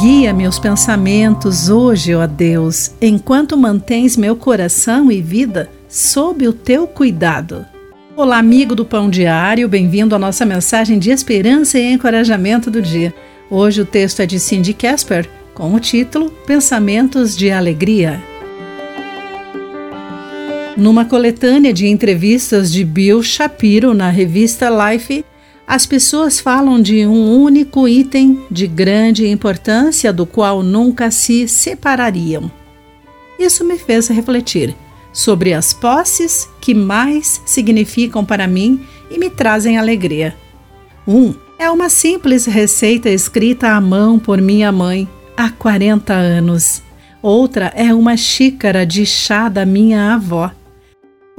Guia meus pensamentos hoje, ó Deus, enquanto mantens meu coração e vida sob o teu cuidado. Olá, amigo do Pão Diário, bem-vindo à nossa mensagem de esperança e encorajamento do dia. Hoje o texto é de Cindy Casper, com o título Pensamentos de Alegria. Numa coletânea de entrevistas de Bill Shapiro na revista Life, as pessoas falam de um único item de grande importância do qual nunca se separariam. Isso me fez refletir sobre as posses que mais significam para mim e me trazem alegria. Um é uma simples receita escrita à mão por minha mãe há 40 anos. Outra é uma xícara de chá da minha avó.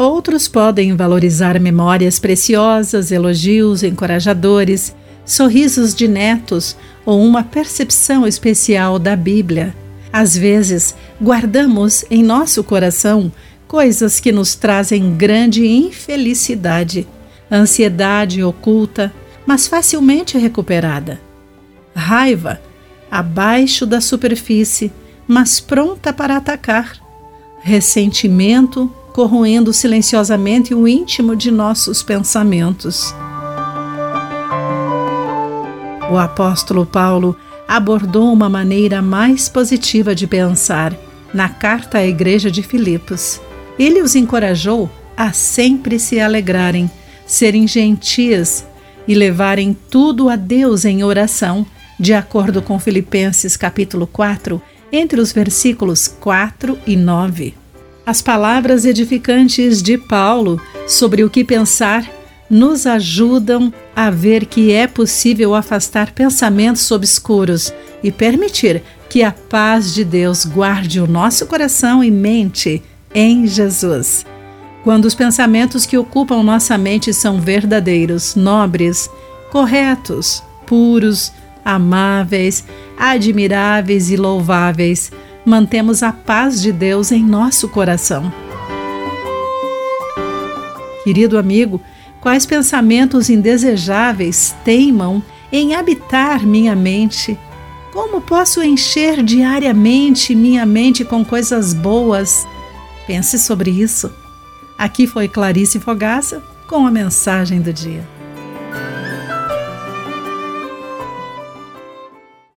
Outros podem valorizar memórias preciosas, elogios encorajadores, sorrisos de netos ou uma percepção especial da Bíblia. Às vezes, guardamos em nosso coração coisas que nos trazem grande infelicidade, ansiedade oculta, mas facilmente recuperada. Raiva, abaixo da superfície, mas pronta para atacar. Ressentimento, corroendo silenciosamente o íntimo de nossos pensamentos. O apóstolo Paulo abordou uma maneira mais positiva de pensar na carta à igreja de Filipos. Ele os encorajou a sempre se alegrarem, serem gentis e levarem tudo a Deus em oração, de acordo com Filipenses capítulo 4, entre os versículos 4 e 9. As palavras edificantes de Paulo sobre o que pensar nos ajudam a ver que é possível afastar pensamentos obscuros e permitir que a paz de Deus guarde o nosso coração e mente em Jesus. Quando os pensamentos que ocupam nossa mente são verdadeiros, nobres, corretos, puros, amáveis, admiráveis e louváveis, mantemos a paz de Deus em nosso coração. Querido amigo, quais pensamentos indesejáveis teimam em habitar minha mente? Como posso encher diariamente minha mente com coisas boas? Pense sobre isso. Aqui foi Clarice Fogaça com a mensagem do dia.